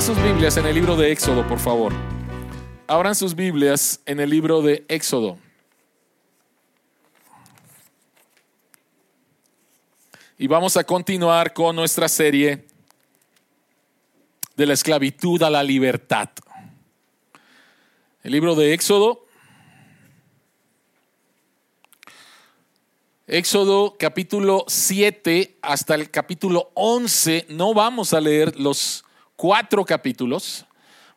Abran sus Biblias en el libro de Éxodo, por favor. Abran sus Biblias en el libro de Éxodo. Y vamos a continuar con nuestra serie de la esclavitud a la libertad. El libro de Éxodo. Éxodo capítulo 7 hasta el capítulo 11. No vamos a leer los cuatro capítulos.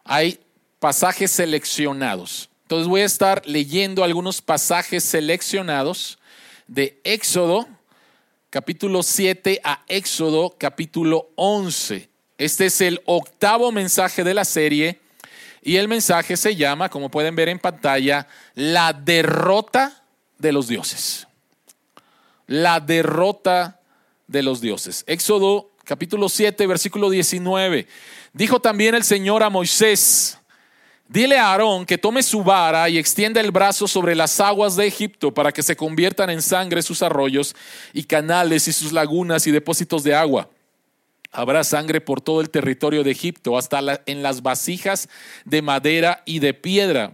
Hay pasajes seleccionados. Entonces voy a estar leyendo algunos pasajes seleccionados de Éxodo capítulo 7 a Éxodo capítulo 11. Este es el octavo mensaje de la serie y el mensaje se llama, como pueden ver en pantalla, la derrota de los dioses. La derrota de los dioses. Éxodo capítulo 7, versículo 19. Dijo también el Señor a Moisés, Dile a Aarón que tome su vara y extienda el brazo sobre las aguas de Egipto para que se conviertan en sangre sus arroyos y canales y sus lagunas y depósitos de agua. Habrá sangre por todo el territorio de Egipto, hasta en las vasijas de madera y de piedra.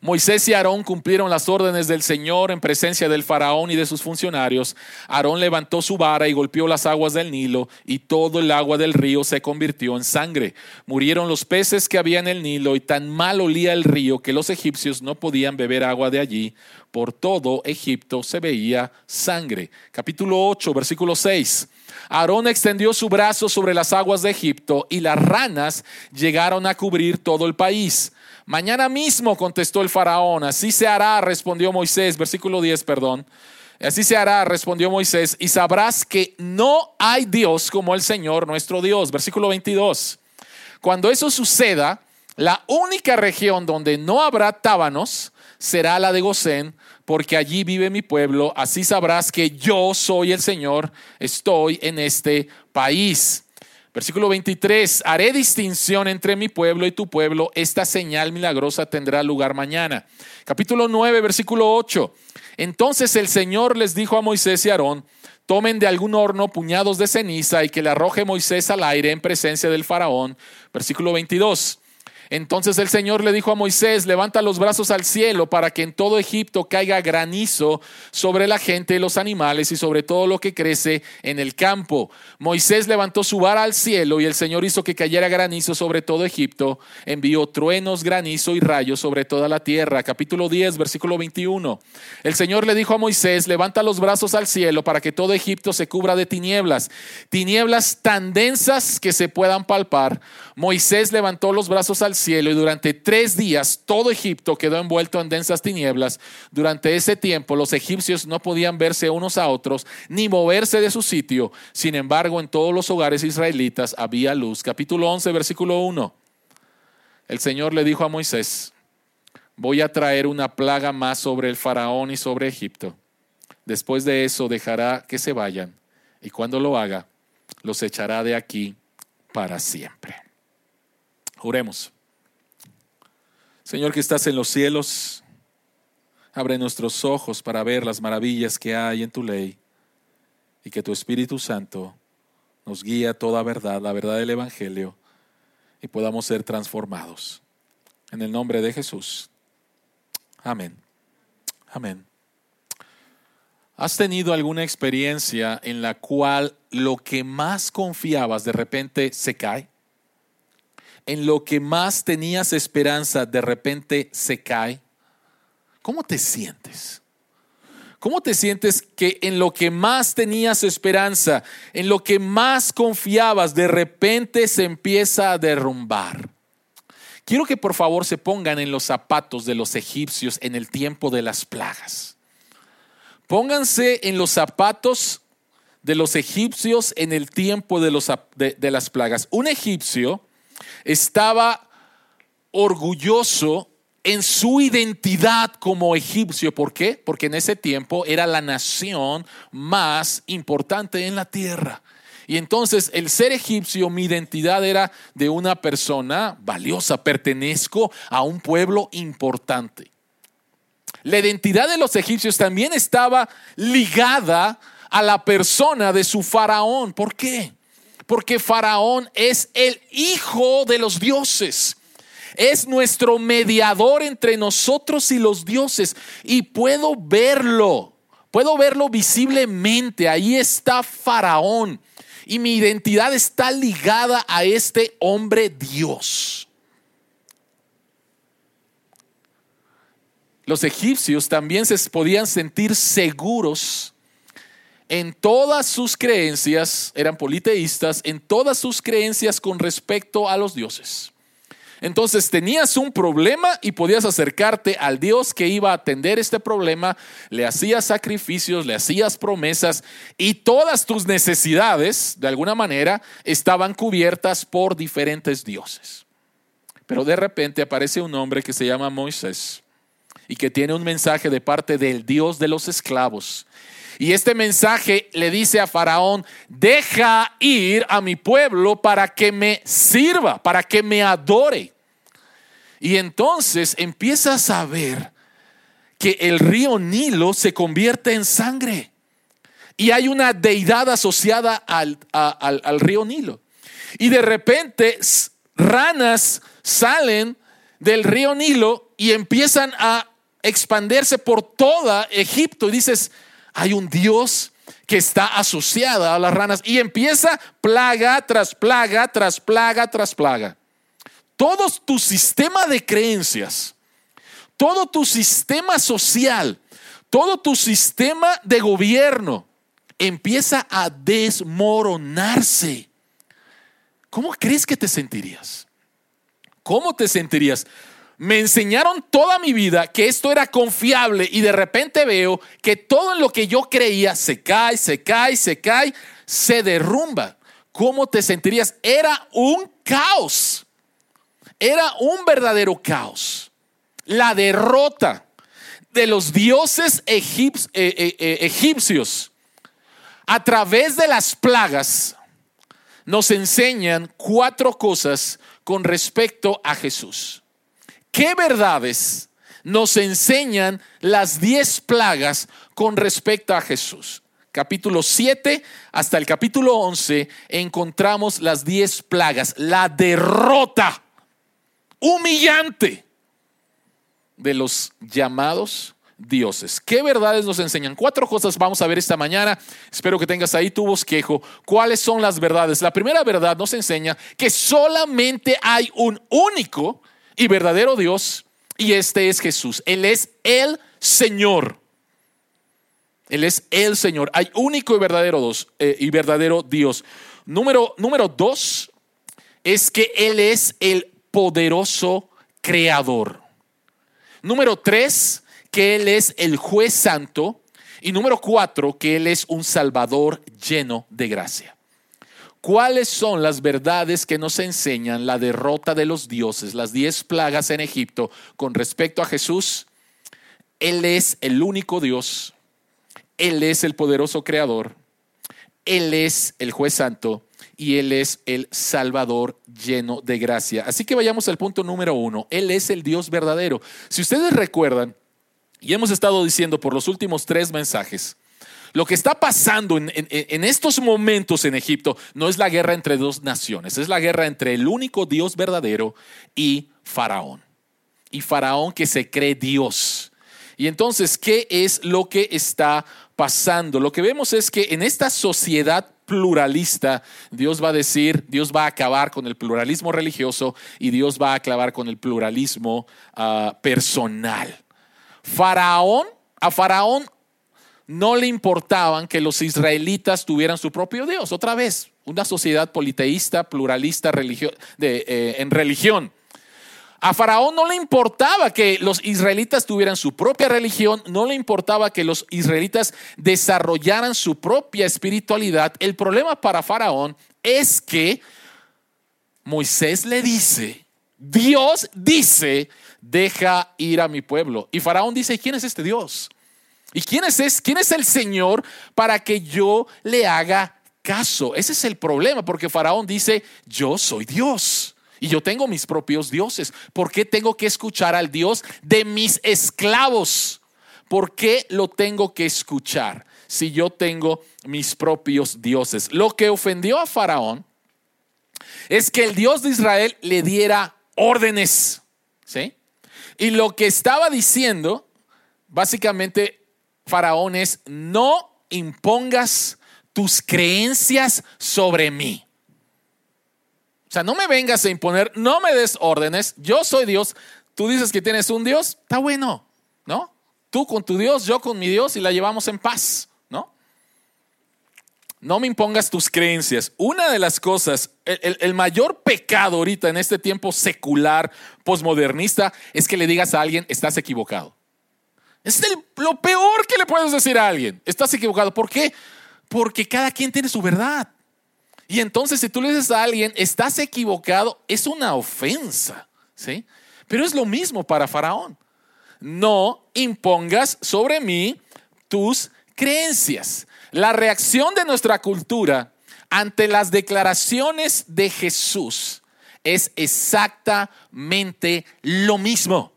Moisés y Aarón cumplieron las órdenes del Señor en presencia del faraón y de sus funcionarios. Aarón levantó su vara y golpeó las aguas del Nilo, y todo el agua del río se convirtió en sangre. Murieron los peces que había en el Nilo, y tan mal olía el río que los egipcios no podían beber agua de allí. Por todo Egipto se veía sangre. Capítulo 8, versículo 6. Aarón extendió su brazo sobre las aguas de Egipto, y las ranas llegaron a cubrir todo el país. Mañana mismo contestó el faraón, así se hará, respondió Moisés, versículo 10, perdón. Así se hará, respondió Moisés, y sabrás que no hay Dios como el Señor nuestro Dios. Versículo 22. Cuando eso suceda, la única región donde no habrá tábanos será la de Gosén, porque allí vive mi pueblo. Así sabrás que yo soy el Señor, estoy en este país. Versículo 23, haré distinción entre mi pueblo y tu pueblo, esta señal milagrosa tendrá lugar mañana. Capítulo 9, versículo 8, entonces el Señor les dijo a Moisés y Aarón, tomen de algún horno puñados de ceniza y que le arroje Moisés al aire en presencia del faraón. Versículo 22. Entonces el Señor le dijo a Moisés, levanta los brazos al cielo para que en todo Egipto caiga granizo sobre la gente, los animales y sobre todo lo que crece en el campo. Moisés levantó su vara al cielo y el Señor hizo que cayera granizo sobre todo Egipto, envió truenos, granizo y rayos sobre toda la tierra. Capítulo 10, versículo 21. El Señor le dijo a Moisés, levanta los brazos al cielo para que todo Egipto se cubra de tinieblas, tinieblas tan densas que se puedan palpar. Moisés levantó los brazos al y durante tres días todo Egipto quedó envuelto en densas tinieblas. Durante ese tiempo los egipcios no podían verse unos a otros ni moverse de su sitio. Sin embargo, en todos los hogares israelitas había luz. Capítulo 11, versículo 1. El Señor le dijo a Moisés, voy a traer una plaga más sobre el faraón y sobre Egipto. Después de eso dejará que se vayan y cuando lo haga, los echará de aquí para siempre. Oremos. Señor que estás en los cielos, abre nuestros ojos para ver las maravillas que hay en tu ley y que tu Espíritu Santo nos guíe a toda verdad, la verdad del Evangelio, y podamos ser transformados. En el nombre de Jesús. Amén. Amén. ¿Has tenido alguna experiencia en la cual lo que más confiabas de repente se cae? En lo que más tenías esperanza de repente se cae? ¿Cómo te sientes? ¿Cómo te sientes que en lo que más tenías esperanza, en lo que más confiabas, de repente se empieza a derrumbar? Quiero que por favor se pongan en los zapatos de los egipcios en el tiempo de las plagas. Pónganse en los zapatos de los egipcios en el tiempo de, los, de las plagas. Un egipcio estaba orgulloso en su identidad como egipcio. ¿Por qué? Porque en ese tiempo era la nación más importante en la tierra. Y entonces el ser egipcio, mi identidad era de una persona valiosa, pertenezco a un pueblo importante. La identidad de los egipcios también estaba ligada a la persona de su faraón. ¿Por qué? Porque Faraón es el hijo de los dioses. Es nuestro mediador entre nosotros y los dioses. Y puedo verlo, puedo verlo visiblemente. Ahí está Faraón. Y mi identidad está ligada a este hombre Dios. Los egipcios también se podían sentir seguros en todas sus creencias, eran politeístas, en todas sus creencias con respecto a los dioses. Entonces tenías un problema y podías acercarte al Dios que iba a atender este problema, le hacías sacrificios, le hacías promesas y todas tus necesidades, de alguna manera, estaban cubiertas por diferentes dioses. Pero de repente aparece un hombre que se llama Moisés y que tiene un mensaje de parte del Dios de los esclavos. Y este mensaje le dice a Faraón, deja ir a mi pueblo para que me sirva, para que me adore. Y entonces empiezas a ver que el río Nilo se convierte en sangre. Y hay una deidad asociada al, al río Nilo. Y de repente ranas salen del río Nilo y empiezan a expandirse por toda Egipto. Y dices, hay un Dios que está asociada a las ranas. Y empieza plaga tras plaga, tras plaga, tras plaga todo tu sistema de creencias, todo tu sistema social, todo tu sistema de gobierno empieza a desmoronarse. ¿Cómo crees que te sentirías? ¿Cómo te sentirías? Me enseñaron toda mi vida que esto era confiable y de repente veo que todo en lo que yo creía se cae, se cae, se cae, se derrumba. ¿Cómo te sentirías? Era un caos era un verdadero caos. La derrota de los dioses eh, eh, eh, egipcios a través de las plagas nos enseñan cuatro cosas con respecto a Jesús. ¿Qué verdades nos enseñan las diez plagas con respecto a Jesús? Capítulo 7 hasta el capítulo 11 encontramos las diez plagas, la derrota humillante de los llamados dioses. ¿Qué verdades nos enseñan? Cuatro cosas vamos a ver esta mañana. Espero que tengas ahí tu bosquejo. ¿Cuáles son las verdades? La primera verdad nos enseña que solamente hay un único y verdadero Dios y este es Jesús. Él es el Señor. Él es el Señor. Hay único y verdadero, dos, eh, y verdadero Dios. Número, número dos es que Él es el poderoso creador. Número tres, que Él es el juez santo. Y número cuatro, que Él es un salvador lleno de gracia. ¿Cuáles son las verdades que nos enseñan la derrota de los dioses, las diez plagas en Egipto con respecto a Jesús? Él es el único Dios, Él es el poderoso creador, Él es el juez santo y Él es el Salvador lleno de gracia. Así que vayamos al punto número uno. Él es el Dios verdadero. Si ustedes recuerdan, y hemos estado diciendo por los últimos tres mensajes, lo que está pasando en, estos momentos en Egipto no es la guerra entre dos naciones, es la guerra entre el único Dios verdadero y Faraón. Y Faraón que se cree Dios. Y entonces, ¿qué es lo que está pasando? Lo que vemos es que en esta sociedad pluralista, Dios va a decir, Dios va a acabar con el pluralismo religioso y Dios va a acabar con el pluralismo ah, personal. Faraón, a Faraón no le importaban que los israelitas tuvieran su propio Dios. Otra vez, una sociedad politeísta, pluralista eh, en religión. A Faraón no le importaba que los israelitas tuvieran su propia religión, no le importaba que los israelitas desarrollaran su propia espiritualidad. El problema para Faraón es que Moisés le dice, Dios dice, deja ir a mi pueblo. Y Faraón dice, ¿quién es este Dios? ¿Y quién es, quién es el Señor para que yo le haga caso? Ese es el problema, porque Faraón dice, yo soy Dios. Y yo tengo mis propios dioses. ¿Por qué tengo que escuchar al Dios de mis esclavos? ¿Por qué lo tengo que escuchar si yo tengo mis propios dioses? Lo que ofendió a Faraón es que el Dios de Israel le diera órdenes. ¿Sí? Y lo que estaba diciendo, básicamente, Faraón es, no impongas tus creencias sobre mí. O sea, no me vengas a imponer, no me des órdenes, yo soy Dios, tú dices que tienes un Dios, está bueno, ¿no? Tú con tu Dios, yo con mi Dios y la llevamos en paz, ¿no? No me impongas tus creencias. Una de las cosas, el, mayor pecado ahorita en este tiempo secular, posmodernista, es que le digas a alguien, estás equivocado. Es lo peor que le puedes decir a alguien, estás equivocado. ¿Por qué? Porque cada quien tiene su verdad. Y entonces si tú le dices a alguien, estás equivocado, es una ofensa, ¿sí? Pero es lo mismo para Faraón. No impongas sobre mí tus creencias. La reacción de nuestra cultura ante las declaraciones de Jesús es exactamente lo mismo.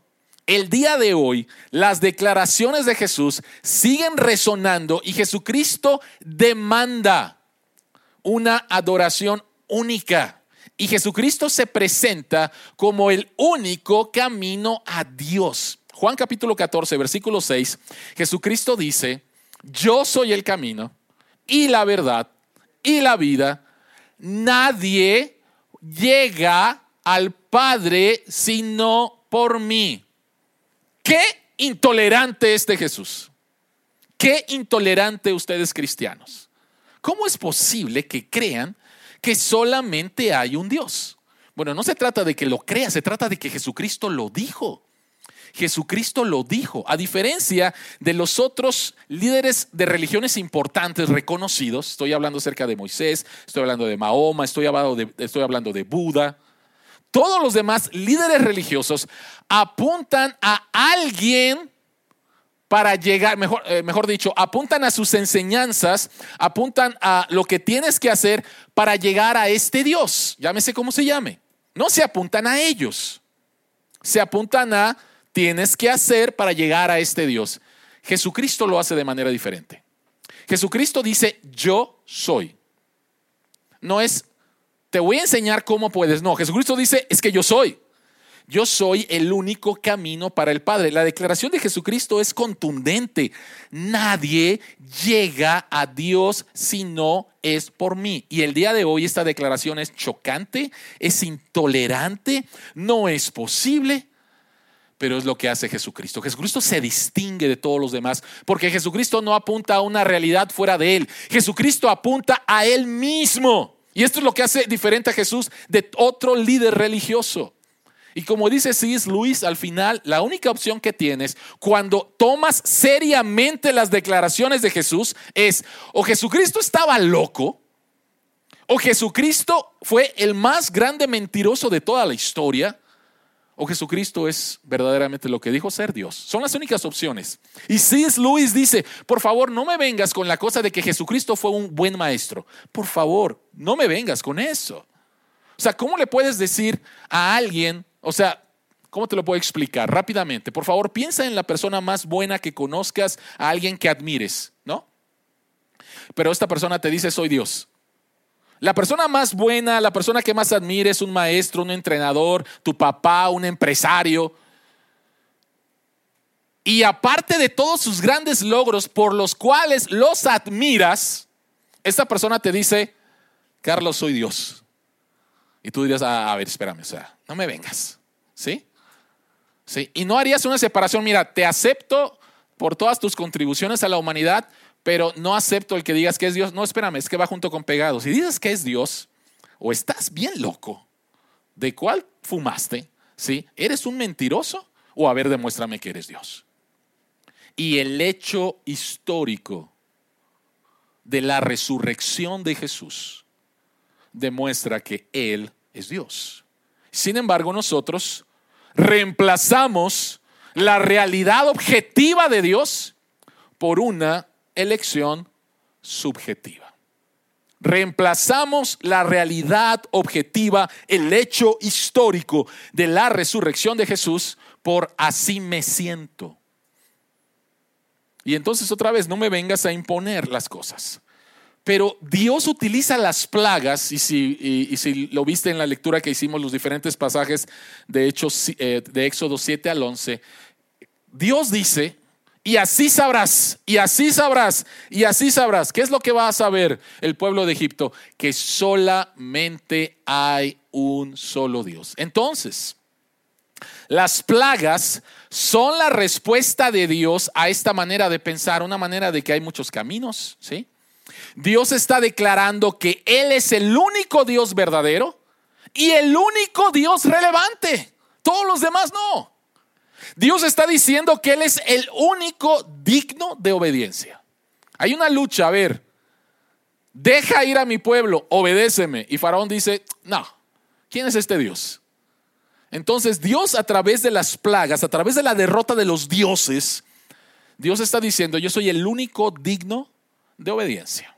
El día de hoy, las declaraciones de Jesús siguen resonando y Jesucristo demanda una adoración única. Y Jesucristo se presenta como el único camino a Dios. Juan capítulo 14, versículo 6, Jesucristo dice, yo soy el camino y la verdad y la vida. Nadie llega al Padre sino por mí. Qué intolerante este Jesús. Qué intolerante ustedes cristianos. ¿Cómo es posible que crean que solamente hay un Dios? Bueno, no se trata de que lo crea, se trata de que Jesucristo lo dijo. Jesucristo lo dijo, a diferencia de los otros líderes de religiones importantes reconocidos, estoy hablando acerca de Moisés, estoy hablando de Mahoma, estoy hablando de, estoy hablando de Buda, todos los demás líderes religiosos apuntan a alguien para llegar, mejor, eh, mejor dicho, apuntan a sus enseñanzas, apuntan a lo que tienes que hacer para llegar a este Dios, llámese como se llame. No se apuntan a ellos, se apuntan a tienes que hacer para llegar a este Dios. Jesucristo lo hace de manera diferente. Jesucristo dice, yo soy. No es, te voy a enseñar cómo puedes. No, Jesucristo dice, es que yo soy yo soy el único camino para el Padre. La declaración de Jesucristo es contundente. Nadie llega a Dios si no es por mí. Y el día de hoy esta declaración es chocante, es intolerante, no es posible. Pero es lo que hace Jesucristo. Jesucristo se distingue de todos los demás porque Jesucristo no apunta a una realidad fuera de Él. Jesucristo apunta a Él mismo. Y esto es lo que hace diferente a Jesús de otro líder religioso. Y como dice C.S. Luis al final, la única opción que tienes cuando tomas seriamente las declaraciones de Jesús es o Jesucristo estaba loco, o Jesucristo fue el más grande mentiroso de toda la historia, o Jesucristo es verdaderamente lo que dijo ser Dios. Son las únicas opciones. Y C.S. Luis dice, por favor, no me vengas con la cosa de que Jesucristo fue un buen maestro. Por favor, no me vengas con eso. O sea, ¿cómo le puedes decir a alguien o sea, ¿cómo te lo puedo explicar? Rápidamente, por favor, piensa en la persona más buena que conozcas, a alguien que admires, ¿no? Pero esta persona te dice, soy Dios. La persona más buena, la persona que más admires, un maestro, un entrenador, tu papá, un empresario. Y aparte de todos sus grandes logros por los cuales los admiras, esta persona te dice, Carlos, soy Dios. Y tú dirías, ah, a ver, espérame, o sea, no me vengas. ¿Sí? ¿Sí? Y no harías una separación, mira, te acepto por todas tus contribuciones a la humanidad, pero no acepto el que digas que es Dios. No, espérame, es que va junto con pegado. Si dices que es Dios, o estás bien loco, ¿de cuál fumaste? ¿Sí? ¿Eres un mentiroso? O a ver, demuéstrame que eres Dios. Y el hecho histórico de la resurrección de Jesús demuestra que Él es Dios. Sin embargo, nosotros reemplazamos la realidad objetiva de Dios por una elección subjetiva. Reemplazamos la realidad objetiva, el hecho histórico de la resurrección de Jesús por así me siento. Y entonces otra vez, no me vengas a imponer las cosas. Pero Dios utiliza las plagas, y si, si, lo viste en la lectura que hicimos, los diferentes pasajes de, Hechos, eh, de Éxodo 7 al 11, Dios dice, y así sabrás, y así sabrás, y así sabrás. ¿Qué es lo que va a saber el pueblo de Egipto? Que solamente hay un solo Dios. Entonces, las plagas son la respuesta de Dios a esta manera de pensar, una manera de que hay muchos caminos, ¿sí? Dios está declarando que Él es el único Dios verdadero y el único Dios relevante. Todos los demás no. Dios está diciendo que Él es el único digno de obediencia. Hay una lucha, a ver, deja ir a mi pueblo, obedéceme. Y Faraón dice, no, ¿quién es este Dios? Entonces Dios a través de las plagas, a través de la derrota de los dioses, Dios está diciendo, yo soy el único digno de obediencia.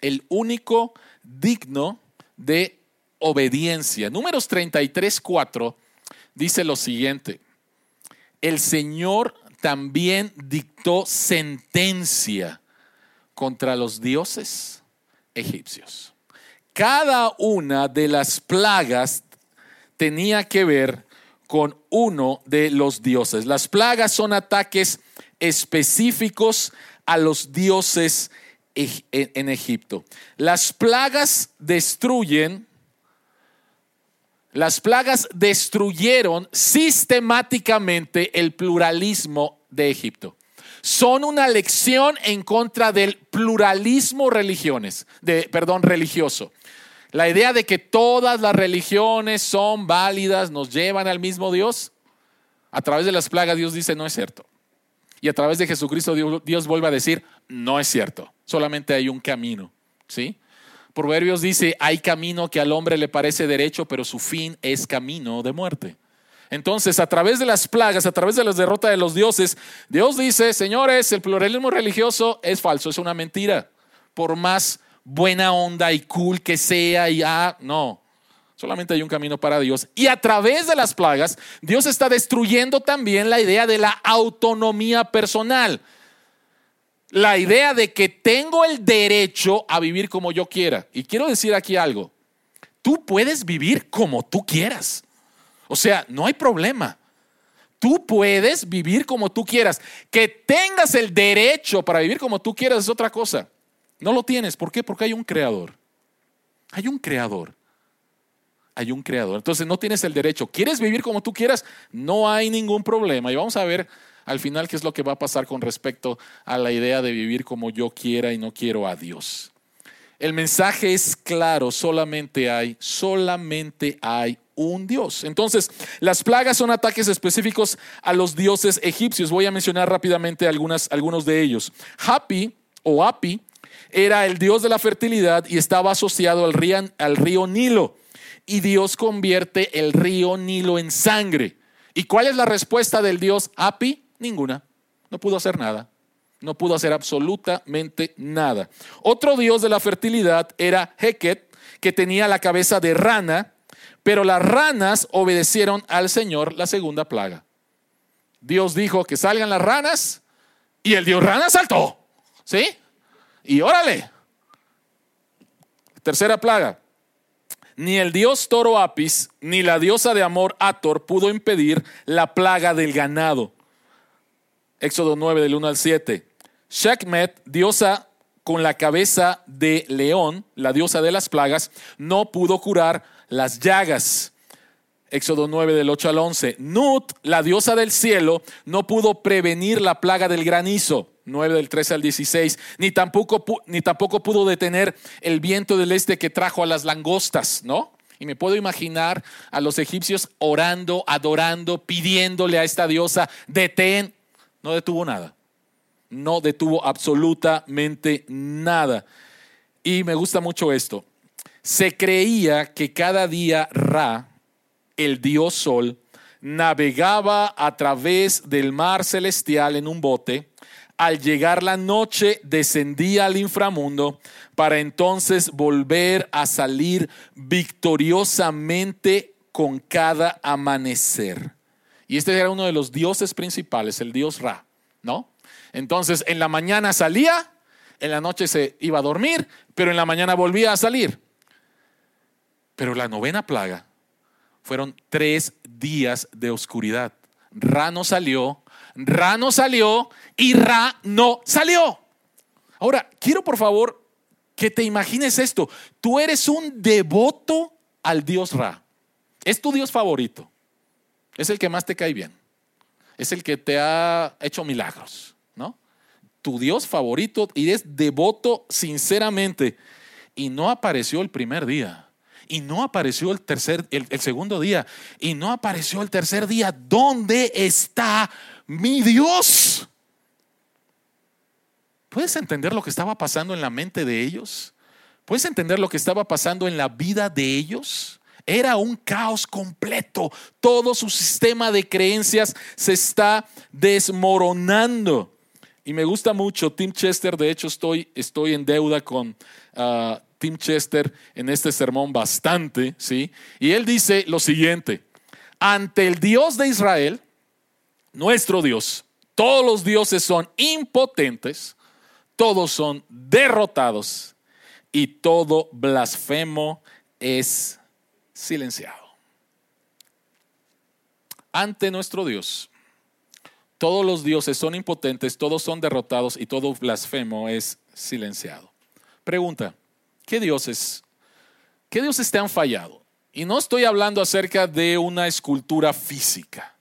El único digno de obediencia. Números 33, 4 dice lo siguiente el Señor también dictó sentencia contra los dioses egipcios. Cada una de las plagas tenía que ver con uno de los dioses. Las plagas son ataques específicos a los dioses en Egipto. Las plagas destruyen las plagas destruyeron sistemáticamente el pluralismo de Egipto. Son una lección en contra del pluralismo religiones, de, perdón, religioso. La idea de que todas las religiones son válidas, nos llevan al mismo Dios. A través de las plagas Dios dice, no es cierto. Y a través de Jesucristo Dios, Dios vuelve a decir, no es cierto. Solamente hay un camino. ¿Sí? Proverbios dice, hay camino que al hombre le parece derecho, pero su fin es camino de muerte. Entonces, a través de las plagas, a través de las derrotas de los dioses, Dios dice, señores, el pluralismo religioso es falso, es una mentira. Por más buena onda y cool que sea, y ah, no, solamente hay un camino para Dios. Y a través de las plagas, Dios está destruyendo también la idea de la autonomía personal la idea de que tengo el derecho a vivir como yo quiera. Y quiero decir aquí algo. Tú puedes vivir como tú quieras. O sea, no hay problema. Tú puedes vivir como tú quieras. Que tengas el derecho para vivir como tú quieras es otra cosa. No lo tienes. ¿Por qué? Porque hay un creador. Hay un creador. Hay un creador. Entonces no tienes el derecho. ¿Quieres vivir como tú quieras? No hay ningún problema. Y vamos a ver al final qué es lo que va a pasar con respecto a la idea de vivir como yo quiera y no quiero a Dios. El mensaje es claro, solamente hay, solamente hay un Dios. Entonces, las plagas son ataques específicos a los dioses egipcios. Voy a mencionar rápidamente algunas, algunos de ellos. Hapi o Api era el dios de la fertilidad y estaba asociado al río, al río Nilo. Y Dios convierte el río Nilo en sangre. ¿Y cuál es la respuesta del dios Api? Ninguna. No pudo hacer nada. No pudo hacer absolutamente nada. Otro dios de la fertilidad era Heket, que tenía la cabeza de rana, pero las ranas obedecieron al Señor la segunda plaga. Dios dijo que salgan las ranas y el dios rana saltó. ¿Sí? Y órale. Tercera plaga. Ni el dios toro Apis ni la diosa de amor Ator pudo impedir la plaga del ganado. Éxodo 9 del 1 al 7. Shekmet, diosa con la cabeza de león, la diosa de las plagas, no pudo curar las llagas. Éxodo 9 del 8 al 11. Nut, la diosa del cielo, no pudo prevenir la plaga del granizo. 9 del 13 al 16. Ni tampoco, ni tampoco pudo detener el viento del este que trajo a las langostas, ¿no? Y me puedo imaginar a los egipcios orando, adorando, pidiéndole a esta diosa, detén no detuvo nada. No detuvo absolutamente nada. Y me gusta mucho esto. Se creía que cada día Ra, el dios sol, navegaba a través del mar celestial en un bote. Al llegar la noche descendía al inframundo para entonces volver a salir victoriosamente con cada amanecer. Y este era uno de los dioses principales, el dios Ra, ¿no? Entonces, en la mañana salía en la noche se iba a dormir, pero en la mañana volvía a salir. Pero la novena plaga fueron tres días de oscuridad. Ra no salió, Ra no salió y Ra no salió. Ahora, quiero por favor que te imagines esto. Tú eres un devoto al Dios Ra. Es tu Dios favorito. Es el que más te cae bien. Es el que te ha hecho milagros, ¿no? Tu Dios favorito y es devoto sinceramente. Y no apareció el primer día. Y no apareció el tercer, el, el segundo día. Y no apareció el tercer día. ¿Dónde está mi Dios? ¿Puedes entender lo que estaba pasando en la mente de ellos? ¿Puedes entender lo que estaba pasando en la vida de ellos? Era un caos completo. Todo su sistema de creencias se está desmoronando. Y me gusta mucho Tim Chester. De hecho, estoy, estoy en deuda con uh, Tim Chester en este sermón bastante. ¿sí? Y él dice lo siguiente. Ante el Dios de Israel, nuestro Dios, todos los dioses son impotentes todos son derrotados y todo blasfemo es silenciado. Ante nuestro Dios, todos los dioses son impotentes, todos son derrotados y todo blasfemo es silenciado. Pregunta, ¿qué dioses, qué dioses te han fallado? Y no estoy hablando acerca de una escultura física.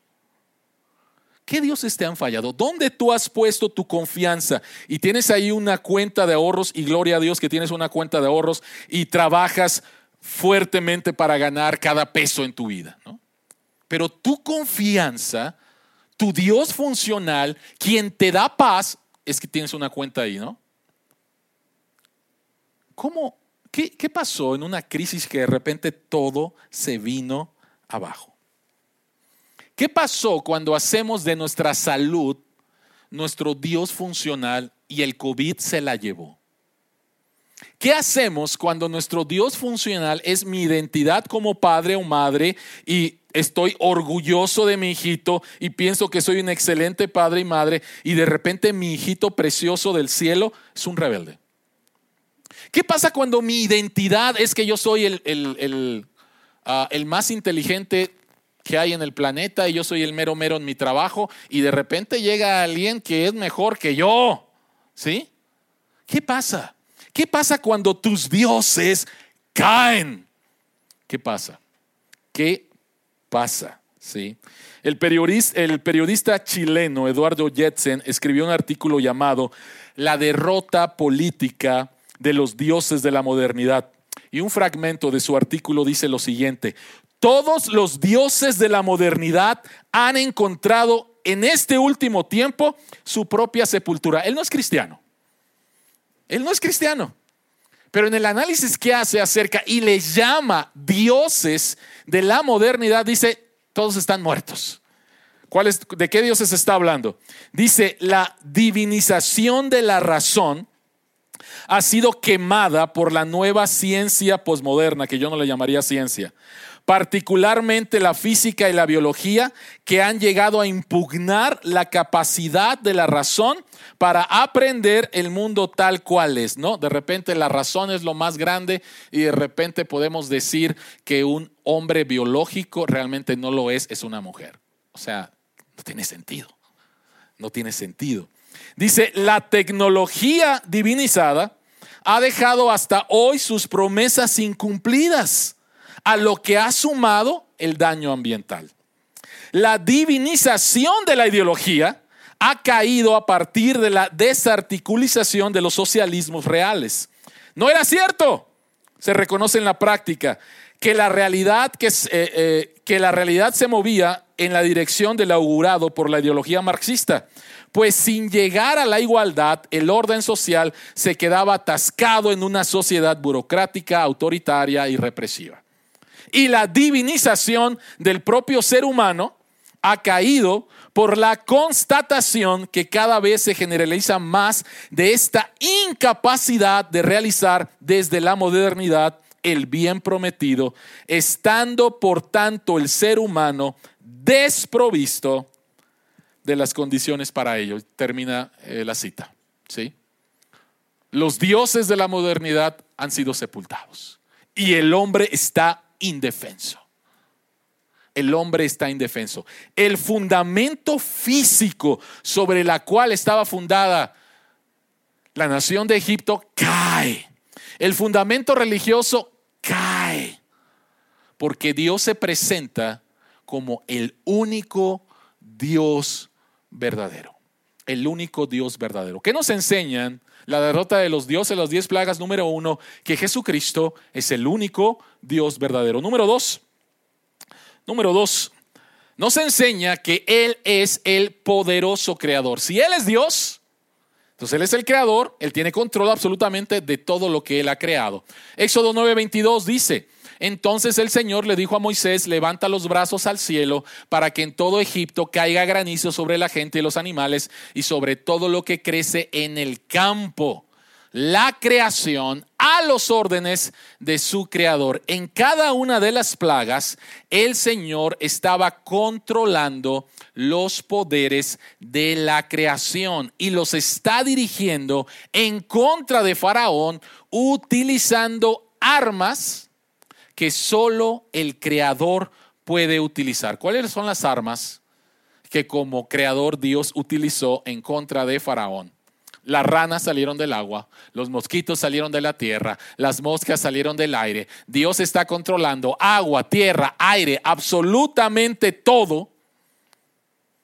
¿Qué dioses te han fallado? ¿Dónde tú has puesto tu confianza? Y tienes ahí una cuenta de ahorros y gloria a Dios que tienes una cuenta de ahorros y trabajas fuertemente para ganar cada peso en tu vida. Pero tu confianza, tu Dios funcional, quien te da paz, es que tienes una cuenta ahí, ¿no? ¿Cómo? ¿Qué, qué pasó en una crisis que de repente todo se vino abajo? ¿Qué pasó cuando hacemos de nuestra salud nuestro Dios funcional y el COVID se la llevó? ¿Qué hacemos cuando nuestro Dios funcional es mi identidad como padre o madre y estoy orgulloso de mi hijito y pienso que soy un excelente padre y madre y de repente mi hijito precioso del cielo es un rebelde? ¿Qué pasa cuando mi identidad es que yo soy el, el, ah, el más inteligente que hay en el planeta y yo soy el mero mero en mi trabajo y de repente llega alguien que es mejor que yo. ¿Sí? ¿Qué pasa? ¿Qué pasa cuando tus dioses caen? ¿Qué pasa? ¿Qué pasa? ¿Sí? El periodista, el periodista chileno Eduardo Jetsen escribió un artículo llamado La derrota política de los dioses de la modernidad. Y un fragmento de su artículo dice lo siguiente, todos los dioses de la modernidad han encontrado en este último tiempo su propia sepultura. Él no es cristiano. Él no es cristiano. Pero en el análisis que hace acerca y le llama dioses de la modernidad, dice, todos están muertos. ¿De qué dioses está hablando? Dice, la divinización de la razón ha sido quemada por la nueva ciencia posmoderna, que yo no le llamaría ciencia, particularmente la física y la biología, que han llegado a impugnar la capacidad de la razón para aprender el mundo tal cual es, ¿no? De repente la razón es lo más grande y de repente podemos decir que un hombre biológico realmente no lo es, es una mujer. O sea, no tiene sentido. No tiene sentido. Dice, la tecnología divinizada ha dejado hasta hoy sus promesas incumplidas a lo que ha sumado el daño ambiental. La divinización de la ideología ha caído a partir de la desarticulización de los socialismos reales. No era cierto, se reconoce en la práctica, que la realidad, eh, eh, que la realidad se movía en la dirección del augurado por la ideología marxista, pues sin llegar a la igualdad, el orden social se quedaba atascado en una sociedad burocrática, autoritaria y represiva y la divinización del propio ser humano ha caído por la constatación que cada vez se generaliza más de esta incapacidad de realizar desde la modernidad el bien prometido, estando por tanto el ser humano desprovisto de las condiciones para ello. Termina eh, la cita. ¿sí? los dioses de la modernidad han sido sepultados y el hombre está indefenso. El hombre está indefenso. El fundamento físico sobre la cual estaba fundada la nación de Egipto cae. El fundamento religioso cae. Porque Dios se presenta como el único Dios verdadero. El único Dios verdadero. ¿Qué nos enseñan la derrota de los dioses, las diez plagas? Número uno, que Jesucristo es el único Dios verdadero. Número dos, número dos, nos enseña que Él es el poderoso creador. Si Él es Dios, entonces Él es el creador, Él tiene control absolutamente de todo lo que Él ha creado. Éxodo 9:22 dice, entonces el Señor le dijo a Moisés, levanta los brazos al cielo para que en todo Egipto caiga granizo sobre la gente y los animales y sobre todo lo que crece en el campo. La creación a los órdenes de su creador. En cada una de las plagas, el Señor estaba controlando los poderes de la creación y los está dirigiendo en contra de Faraón utilizando armas que solo el creador puede utilizar. ¿Cuáles son las armas que como creador Dios utilizó en contra de Faraón? Las ranas salieron del agua, los mosquitos salieron de la tierra, las moscas salieron del aire. Dios está controlando agua, tierra, aire, absolutamente todo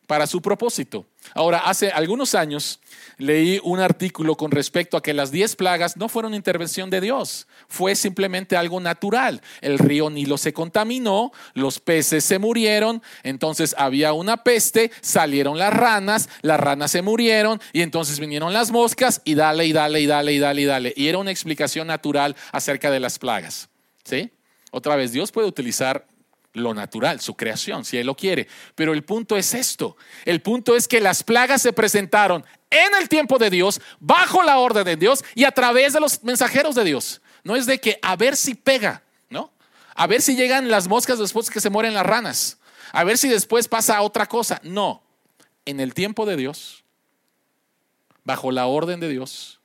para su propósito. Ahora, hace algunos años leí un artículo con respecto a que las diez plagas no fueron intervención de Dios, fue simplemente algo natural. El río Nilo se contaminó, los peces se murieron, entonces había una peste, salieron las ranas, las ranas se murieron y entonces vinieron las moscas y dale y dale y dale y dale y dale. Y era una explicación natural acerca de las plagas. ¿Sí? Otra vez, Dios puede utilizar lo natural, su creación, si Él lo quiere. Pero el punto es esto. El punto es que las plagas se presentaron en el tiempo de Dios, bajo la orden de Dios y a través de los mensajeros de Dios. No es de que a ver si pega, ¿no? A ver si llegan las moscas después que se mueren las ranas. A ver si después pasa otra cosa. No. En el tiempo de Dios, bajo la orden de Dios,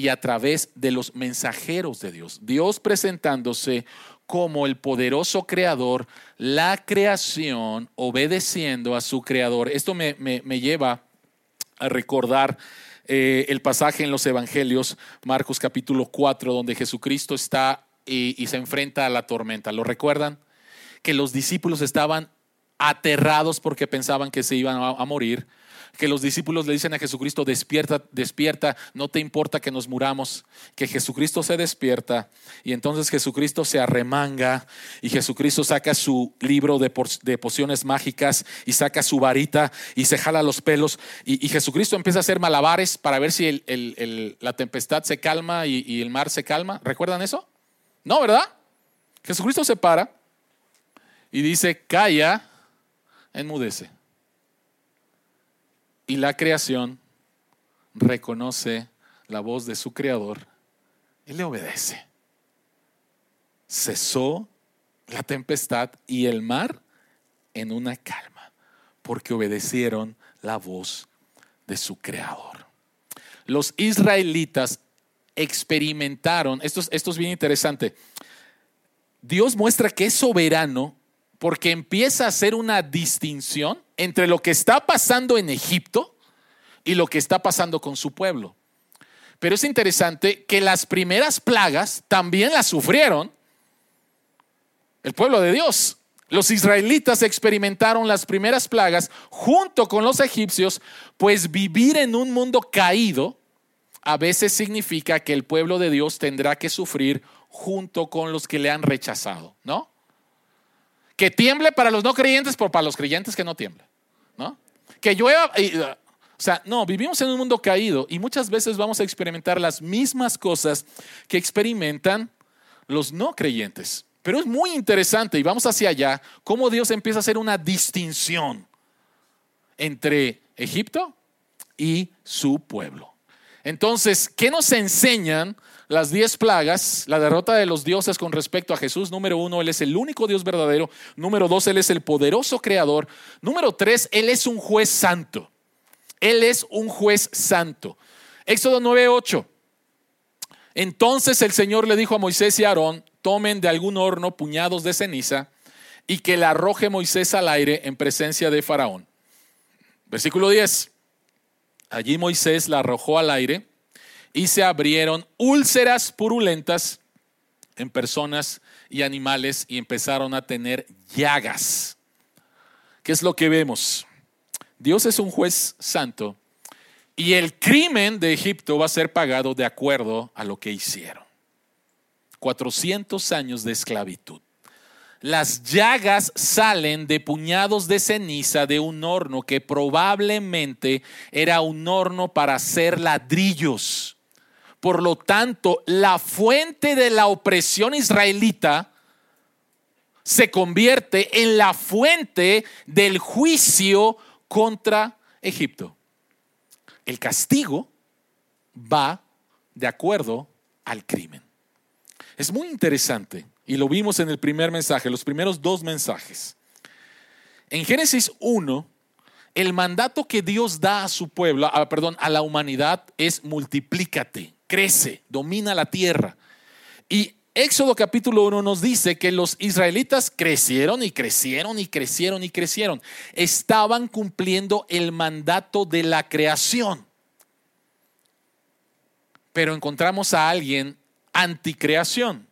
y a través de los mensajeros de Dios. Dios presentándose como el poderoso creador, la creación obedeciendo a su creador. Esto me, lleva a recordar eh, el pasaje en los Evangelios, Marcos capítulo 4, donde Jesucristo está y se enfrenta a la tormenta. ¿Lo recuerdan? Que los discípulos estaban aterrados porque pensaban que se iban a morir que los discípulos le dicen a Jesucristo, despierta, despierta, no te importa que nos muramos, que Jesucristo se despierta y entonces Jesucristo se arremanga y Jesucristo saca su libro de, pociones mágicas y saca su varita y se jala los pelos y, Jesucristo empieza a hacer malabares para ver si la tempestad se calma y, y el mar se calma. ¿Recuerdan eso? No, ¿verdad? Jesucristo se para y dice, calla, enmudece. Y la creación reconoce la voz de su creador y le obedece. Cesó la tempestad y el mar en una calma, porque obedecieron la voz de su creador. Los israelitas experimentaron, esto, esto es bien interesante, Dios muestra que es soberano porque empieza a hacer una distinción entre lo que está pasando en Egipto y lo que está pasando con su pueblo. Pero es interesante que las primeras plagas también las sufrieron el pueblo de Dios. Los israelitas experimentaron las primeras plagas junto con los egipcios, pues vivir en un mundo caído a veces significa que el pueblo de Dios tendrá que sufrir junto con los que le han rechazado, ¿no? Que tiemble para los no creyentes, pero para los creyentes que no tiemble. Que llueva. o sea, no, vivimos en un mundo caído y muchas veces vamos a experimentar las mismas cosas que experimentan los no creyentes. Pero es muy interesante y vamos hacia allá, cómo Dios empieza a hacer una distinción entre Egipto y su pueblo. Entonces, ¿qué nos enseñan las diez plagas, la derrota de los dioses con respecto a Jesús. Número uno, Él es el único Dios verdadero. Número dos, Él es el poderoso creador. Número tres, Él es un juez santo. Él es un juez santo. Éxodo 9:8. Entonces el Señor le dijo a Moisés y a Aarón, tomen de algún horno puñados de ceniza y que la arroje Moisés al aire en presencia de Faraón. Versículo 10. Allí Moisés la arrojó al aire y se abrieron úlceras purulentas en personas y animales y empezaron a tener llagas. ¿Qué es lo que vemos? Dios es un juez santo y el crimen de Egipto va a ser pagado de acuerdo a lo que hicieron. 400 años de esclavitud. Las llagas salen de puñados de ceniza de un horno que probablemente era un horno para hacer ladrillos. Por lo tanto, la fuente de la opresión israelita se convierte en la fuente del juicio contra Egipto. El castigo va de acuerdo al crimen. Es muy interesante y lo vimos en el primer mensaje, los primeros dos mensajes. En Génesis 1, el mandato que Dios da a su pueblo, perdón, a la humanidad es multiplícate, crece, domina la tierra. Y Éxodo capítulo 1 nos dice que los israelitas crecieron y crecieron y crecieron y crecieron. Estaban cumpliendo el mandato de la creación. Pero encontramos a alguien anticreación.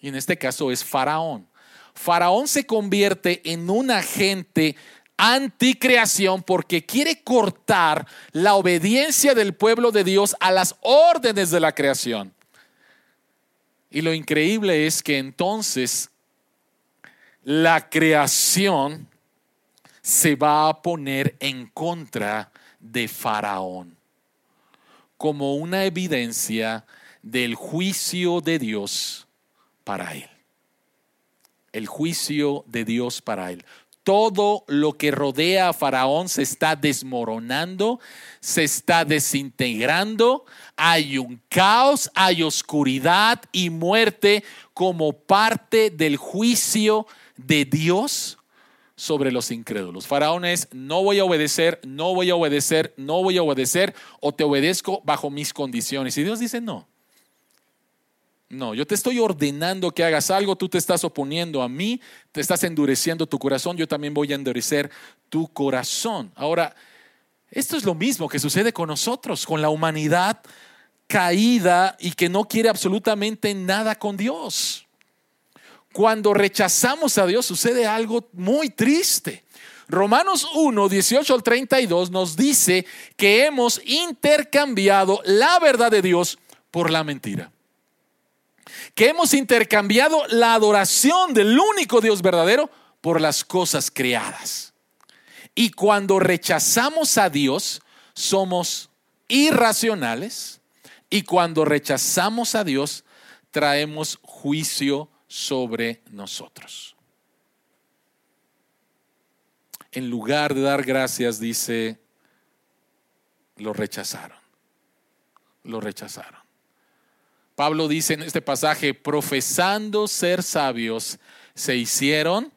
Y en este caso es Faraón. Faraón se convierte en un agente anticreación porque quiere cortar la obediencia del pueblo de Dios a las órdenes de la creación. Y lo increíble es que entonces la creación se va a poner en contra de Faraón como una evidencia del juicio de Dios para él. El juicio de Dios para él. Todo lo que rodea a Faraón se está desmoronando, se está desintegrando, hay un caos, hay oscuridad y muerte como parte del juicio de Dios sobre los incrédulos. Faraón es, no voy a obedecer, no voy a obedecer, no voy a obedecer, o te obedezco bajo mis condiciones. Y Dios dice, no. No, yo te estoy ordenando que hagas algo, tú te estás oponiendo a mí, te estás endureciendo tu corazón, yo también voy a endurecer tu corazón. Ahora, esto es lo mismo que sucede con nosotros, con la humanidad caída y que no quiere absolutamente nada con Dios. Cuando rechazamos a Dios sucede algo muy triste. Romanos 1, 18 al 32 nos dice que hemos intercambiado la verdad de Dios por la mentira. Que hemos intercambiado la adoración del único Dios verdadero por las cosas creadas. Y cuando rechazamos a Dios, somos irracionales. Y cuando rechazamos a Dios, traemos juicio sobre nosotros. En lugar de dar gracias, dice, lo rechazaron. Lo rechazaron. Pablo dice en este pasaje, profesando ser sabios, se hicieron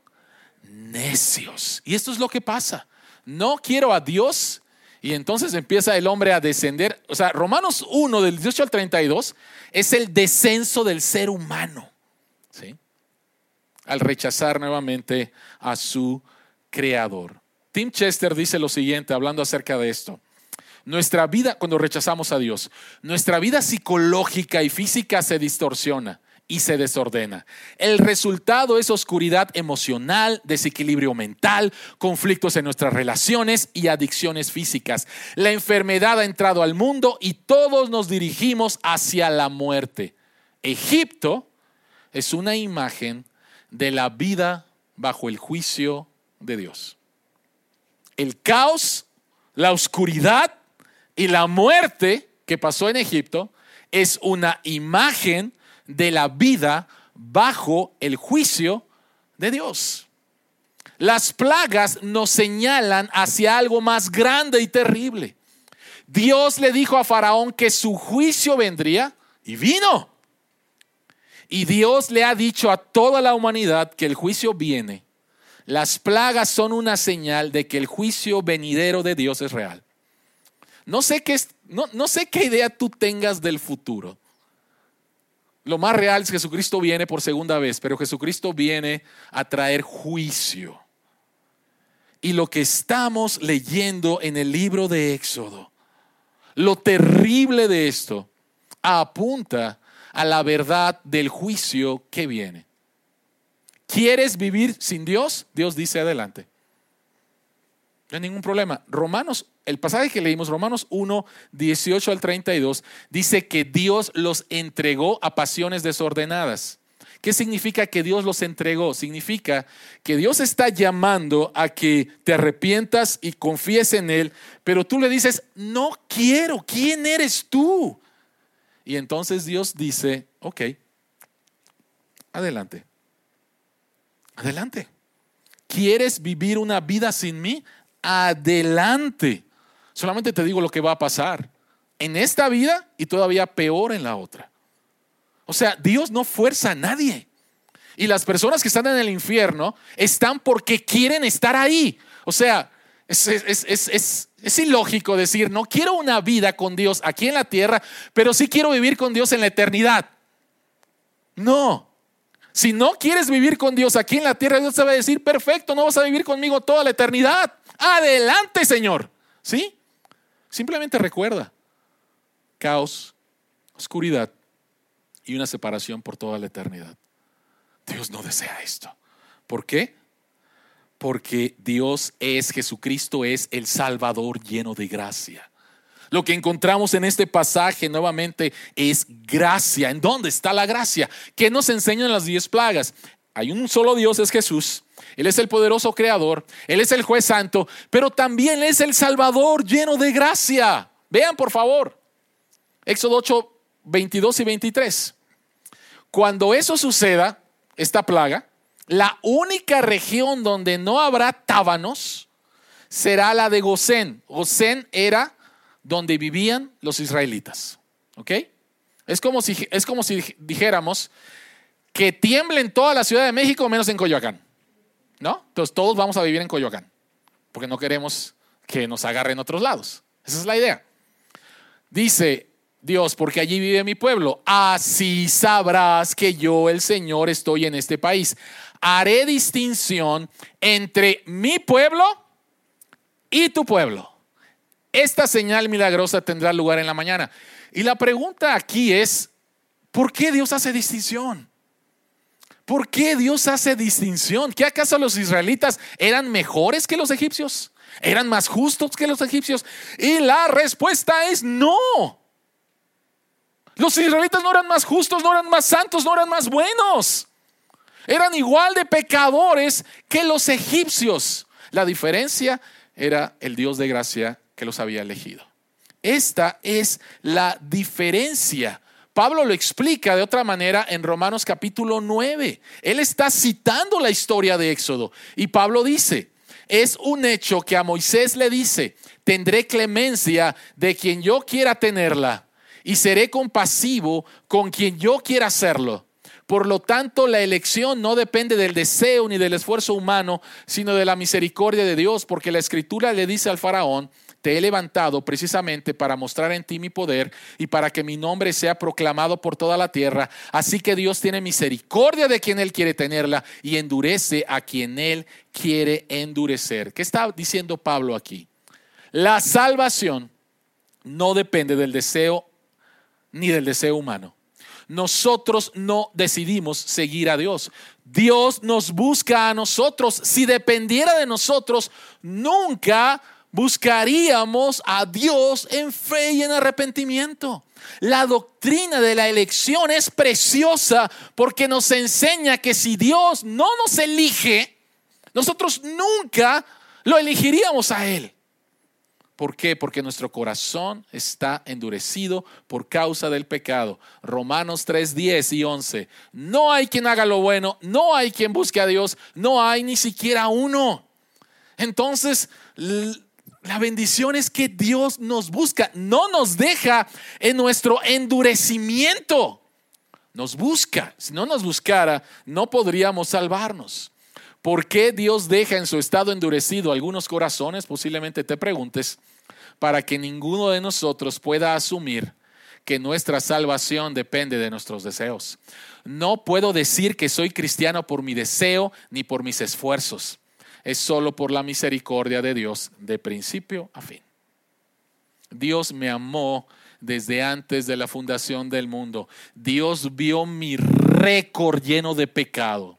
necios. Y esto es lo que pasa. No quiero a Dios y entonces empieza el hombre a descender. O sea, Romanos 1 del 18 al 32 es el descenso del ser humano al rechazar nuevamente a su creador. Tim Chester dice lo siguiente, hablando acerca de esto. Nuestra vida, cuando rechazamos a Dios, nuestra vida psicológica y física se distorsiona y se desordena. El resultado es oscuridad emocional, desequilibrio mental, conflictos en nuestras relaciones y adicciones físicas. La enfermedad ha entrado al mundo y todos nos dirigimos hacia la muerte. Egipto es una imagen de la vida bajo el juicio de Dios. El caos, la oscuridad y la muerte que pasó en Egipto es una imagen de la vida bajo el juicio de Dios. Las plagas nos señalan hacia algo más grande y terrible. Dios le dijo a Faraón que su juicio vendría y vino. Y Dios le ha dicho a toda la humanidad que el juicio viene. Las plagas son una señal de que el juicio venidero de Dios es real. No sé qué, no, no sé qué idea tú tengas del futuro, Lo más real es que Jesucristo viene por segunda vez, pero Jesucristo viene a traer juicio. Y lo que estamos leyendo en el libro de Éxodo, lo terrible de esto, apunta a la verdad del juicio que viene. ¿Quieres vivir sin Dios? Dios dice adelante. No hay ningún problema. Romanos, el pasaje que leímos, Romanos 1, 18 al 32, dice que Dios los entregó a pasiones desordenadas. ¿Qué significa que Dios los entregó? Significa que Dios está llamando a que te arrepientas y confíes en Él, pero tú le dices, no quiero, ¿quién eres tú? Y entonces Dios dice, ok, adelante, adelante. ¿Quieres vivir una vida sin mí? Adelante. Solamente te digo lo que va a pasar en esta vida y todavía peor en la otra. O sea, Dios no fuerza a nadie. Y las personas que están en el infierno están porque quieren estar ahí. O sea, es, es, ilógico decir, no quiero una vida con Dios aquí en la tierra, pero sí quiero vivir con Dios en la eternidad. No. Si no quieres vivir con Dios aquí en la tierra, Dios te va a decir, perfecto, no vas a vivir conmigo toda la eternidad. Adelante, Señor. ¿Sí? Simplemente recuerda, caos, oscuridad, y una separación por toda la eternidad. Dios no desea esto. ¿Por qué? Porque Dios es, Jesucristo es el Salvador lleno de gracia. Lo que encontramos en este pasaje nuevamente es gracia. ¿En dónde está la gracia? ¿Qué nos enseñan las diez plagas? Hay un solo Dios, es Jesús. Él es el poderoso creador. Él es el juez santo. Pero también es el Salvador lleno de gracia. Vean, por favor. Éxodo 8, 22 y 23. Cuando eso suceda, esta plaga, la única región donde no habrá tábanos será la de Gosén. Gosén era donde vivían los israelitas. ¿Ok? Es como si, es como si dijéramos que tiemble en toda la Ciudad de México menos en Coyoacán. ¿No? Entonces todos vamos a vivir en Coyoacán, porque no queremos que nos agarren otros lados. Esa es la idea. Dice Dios, porque allí vive mi pueblo. Así sabrás que yo, el Señor, estoy en este país. Haré distinción entre mi pueblo y tu pueblo. Esta señal milagrosa tendrá lugar en la mañana. Y la pregunta aquí es, ¿por qué Dios hace distinción? ¿Por qué Dios hace distinción? ¿Qué acaso los israelitas eran mejores que los egipcios? ¿Eran más justos que los egipcios? Y la respuesta es no. Los israelitas no eran más justos, no eran más santos, no eran más buenos. Eran igual de pecadores que los egipcios. La diferencia era el Dios de gracia que los había elegido. Esta es la diferencia. Pablo lo explica de otra manera en Romanos capítulo 9. Él está citando la historia de Éxodo y Pablo dice, es un hecho que a Moisés le dice, tendré clemencia de quien yo quiera tenerla y seré compasivo con quien yo quiera hacerlo. Por lo tanto, la elección no depende del deseo ni del esfuerzo humano, sino de la misericordia de Dios, porque la escritura le dice al faraón, te he levantado precisamente para mostrar en ti mi poder y para que mi nombre sea proclamado por toda la tierra. Así que Dios tiene misericordia de quien Él quiere tenerla y endurece a quien Él quiere endurecer. ¿Qué está diciendo Pablo aquí? La salvación no depende del deseo ni del deseo humano. Nosotros no decidimos seguir a Dios. Dios nos busca a nosotros. Si dependiera de nosotros, nunca buscaríamos a Dios en fe y en arrepentimiento. La doctrina de la elección es preciosa porque nos enseña que si Dios no nos elige, nosotros nunca lo elegiríamos a Él. ¿Por qué? Porque nuestro corazón está endurecido por causa del pecado. Romanos 3, 10 y 11. No hay quien haga lo bueno, no hay quien busque a Dios, no hay ni siquiera uno. Entonces, la bendición es que Dios nos busca, no nos deja en nuestro endurecimiento. Nos busca. Si no nos buscara, no podríamos salvarnos. ¿Por qué Dios deja en su estado endurecido algunos corazones? Posiblemente te preguntes para que ninguno de nosotros pueda asumir que nuestra salvación depende de nuestros deseos. No puedo decir que soy cristiano por mi deseo ni por mis esfuerzos. Es solo por la misericordia de Dios de principio a fin. Dios me amó desde antes de la fundación del mundo. Dios vio mi récord lleno de pecado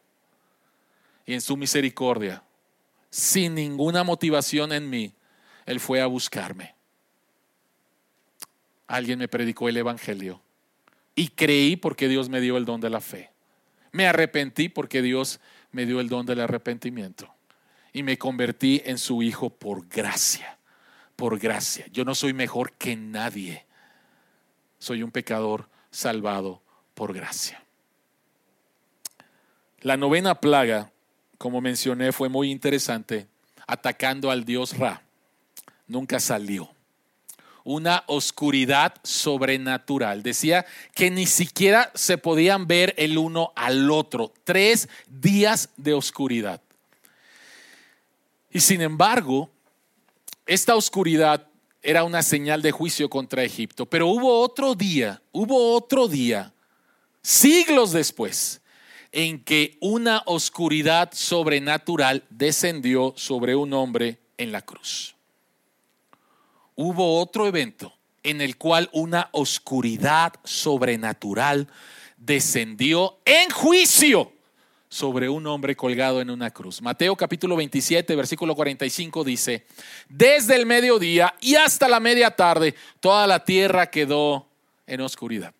y en su misericordia, sin ninguna motivación en mí, Él fue a buscarme. Alguien me predicó el Evangelio y creí porque Dios me dio el don de la fe. Me arrepentí porque Dios me dio el don del arrepentimiento y me convertí en su hijo por gracia, por gracia. Yo no soy mejor que nadie. Soy un pecador salvado por gracia. La novena plaga, como mencioné, fue muy interesante, atacando al dios Ra. Nunca salió. Una oscuridad sobrenatural. Decía que ni siquiera se podían ver el uno al otro. Tres días de oscuridad. Y sin embargo, esta oscuridad era una señal de juicio contra Egipto. Pero hubo otro día, hubo otro día, siglos después, en que una oscuridad sobrenatural descendió sobre un hombre en la cruz. Hubo otro evento en el cual una oscuridad sobrenatural descendió en juicio sobre un hombre colgado en una cruz. Mateo capítulo 27, versículo 45 dice, desde el mediodía y hasta la media tarde, toda la tierra quedó en oscuridad.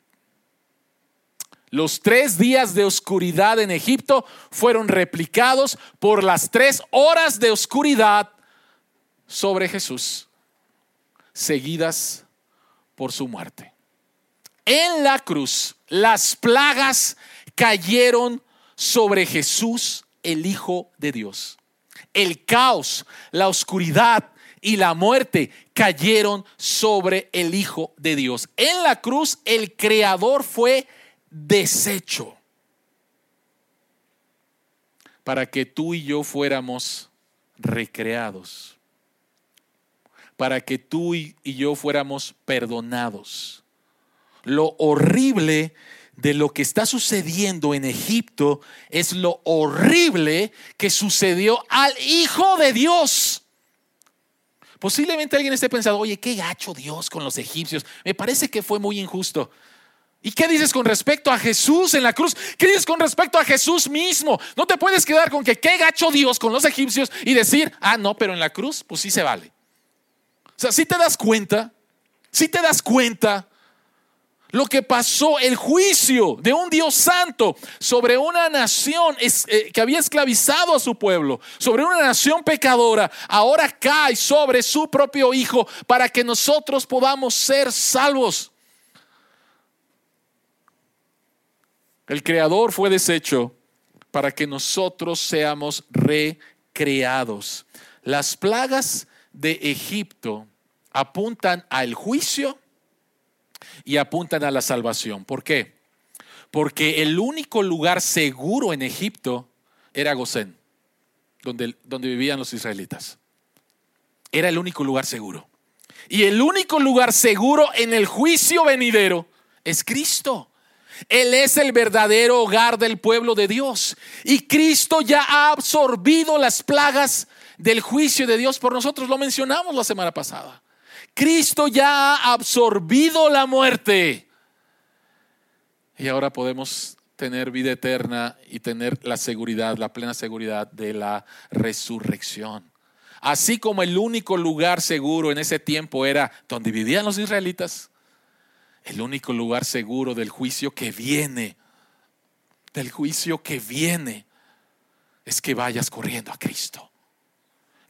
Los tres días de oscuridad en Egipto fueron replicados por las tres horas de oscuridad sobre Jesús, seguidas por su muerte. En la cruz, las plagas cayeron sobre Jesús, el Hijo de Dios. El caos, la oscuridad y la muerte cayeron sobre el Hijo de Dios. En la cruz el Creador fue deshecho para que tú y yo fuéramos recreados, para que tú y yo fuéramos perdonados. Lo horrible de lo que está sucediendo en Egipto es lo horrible que sucedió al Hijo de Dios. Posiblemente alguien esté pensando, oye, qué gacho Dios con los egipcios. Me parece que fue muy injusto. ¿Y qué dices con respecto a Jesús en la cruz? ¿Qué dices con respecto a Jesús mismo? No te puedes quedar con que qué gacho Dios con los egipcios y decir, ah, no, pero en la cruz, pues sí se vale. O sea, si te das cuenta, si te das cuenta lo que pasó, el juicio de un Dios santo sobre una nación eh, que había esclavizado a su pueblo, sobre una nación pecadora, ahora cae sobre su propio Hijo para que nosotros podamos ser salvos. El Creador fue deshecho para que nosotros seamos recreados. Las plagas de Egipto apuntan al juicio y apuntan a la salvación. ¿Por qué? Porque el único lugar seguro en Egipto era Gosén, donde, donde vivían los israelitas. Era el único lugar seguro. Y el único lugar seguro en el juicio venidero es Cristo. Él es el verdadero hogar del pueblo de Dios. Y Cristo ya ha absorbido las plagas del juicio de Dios por nosotros. Lo mencionamos la semana pasada. Cristo ya ha absorbido la muerte. Y ahora podemos tener vida eterna y tener la seguridad, la plena seguridad de la resurrección. Así como el único lugar seguro en ese tiempo era donde vivían los israelitas, el único lugar seguro del juicio que viene, del juicio que viene, es que vayas corriendo a Cristo.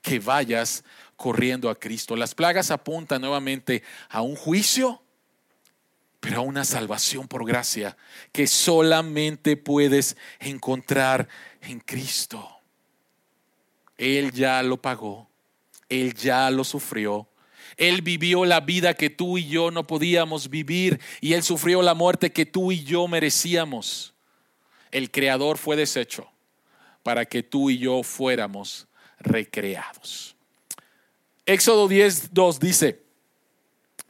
Que vayas corriendo a Cristo. Las plagas apuntan nuevamente a un juicio, pero a una salvación por gracia que solamente puedes encontrar en Cristo. Él ya lo pagó, Él ya lo sufrió. Él vivió la vida que tú y yo no podíamos vivir y Él sufrió la muerte que tú y yo merecíamos. El Creador fue deshecho para que tú y yo fuéramos recreados. Éxodo 10, 2 dice,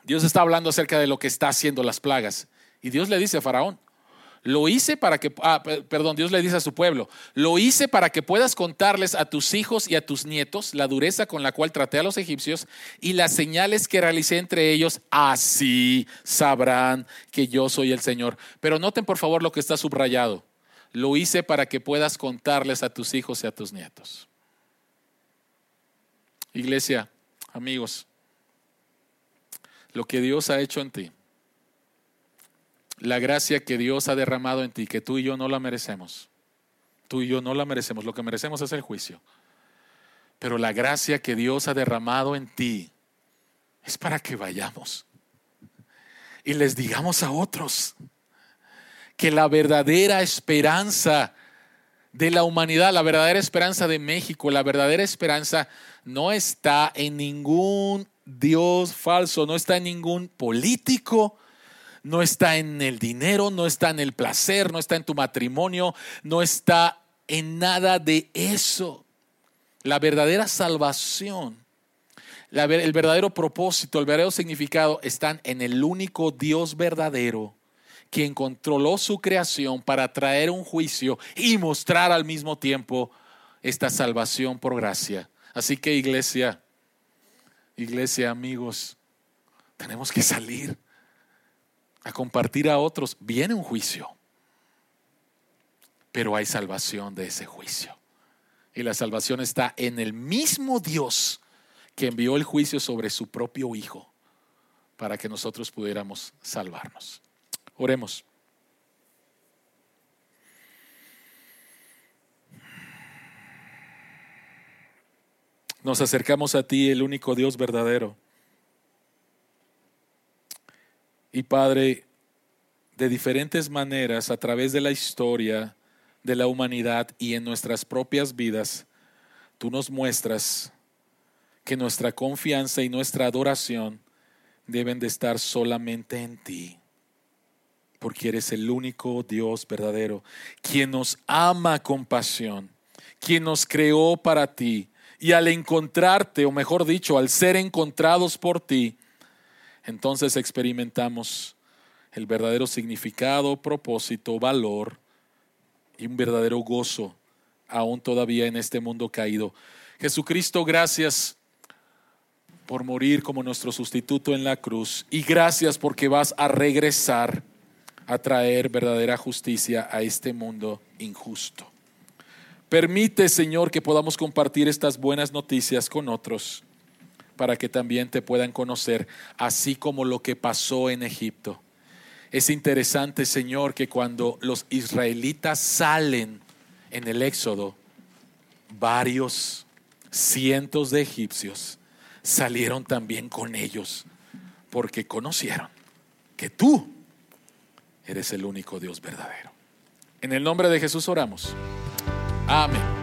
Dios está hablando acerca de lo que está haciendo las plagas. Y Dios le dice a Faraón, lo hice para que, ah, perdón, Dios le dice a su pueblo, lo hice para que puedas contarles a tus hijos y a tus nietos la dureza con la cual traté a los egipcios y las señales que realicé entre ellos, así sabrán que yo soy el Señor. Pero noten por favor lo que está subrayado. Lo hice para que puedas contarles a tus hijos y a tus nietos. Iglesia, amigos, lo que Dios ha hecho en ti la gracia que Dios ha derramado en ti, que tú y yo no la merecemos. Tú y yo no la merecemos, lo que merecemos es el juicio. Pero la gracia que Dios ha derramado en ti es para que vayamos y les digamos a otros que la verdadera esperanza de la humanidad, la verdadera esperanza de México, la verdadera esperanza no está en ningún Dios falso, no está en ningún político, no está en el dinero, no está en el placer, no está en tu matrimonio, no está en nada de eso. La verdadera salvación, el verdadero propósito, el verdadero significado están en el único Dios verdadero quien controló su creación para traer un juicio y mostrar al mismo tiempo esta salvación por gracia. Así que iglesia, iglesia amigos, tenemos que salir a compartir a otros, viene un juicio. Pero hay salvación de ese juicio. Y la salvación está en el mismo Dios que envió el juicio sobre su propio Hijo para que nosotros pudiéramos salvarnos. Oremos. Nos acercamos a ti, el único Dios verdadero. Y Padre, de diferentes maneras, a través de la historia de la humanidad y en nuestras propias vidas, tú nos muestras que nuestra confianza y nuestra adoración deben de estar solamente en ti, porque eres el único Dios verdadero, quien nos ama con pasión, quien nos creó para ti, y al encontrarte, o mejor dicho, al ser encontrados por ti, entonces experimentamos el verdadero significado, propósito, valor y un verdadero gozo aún todavía en este mundo caído. Jesucristo, gracias por morir como nuestro sustituto en la cruz y gracias porque vas a regresar a traer verdadera justicia a este mundo injusto. Permite, Señor, que podamos compartir estas buenas noticias con otros para que también te puedan conocer, así como lo que pasó en Egipto. Es interesante, Señor, que cuando los israelitas salen en el Éxodo, varios cientos de egipcios salieron también con ellos, porque conocieron que tú eres el único Dios verdadero. En el nombre de Jesús oramos. Amén.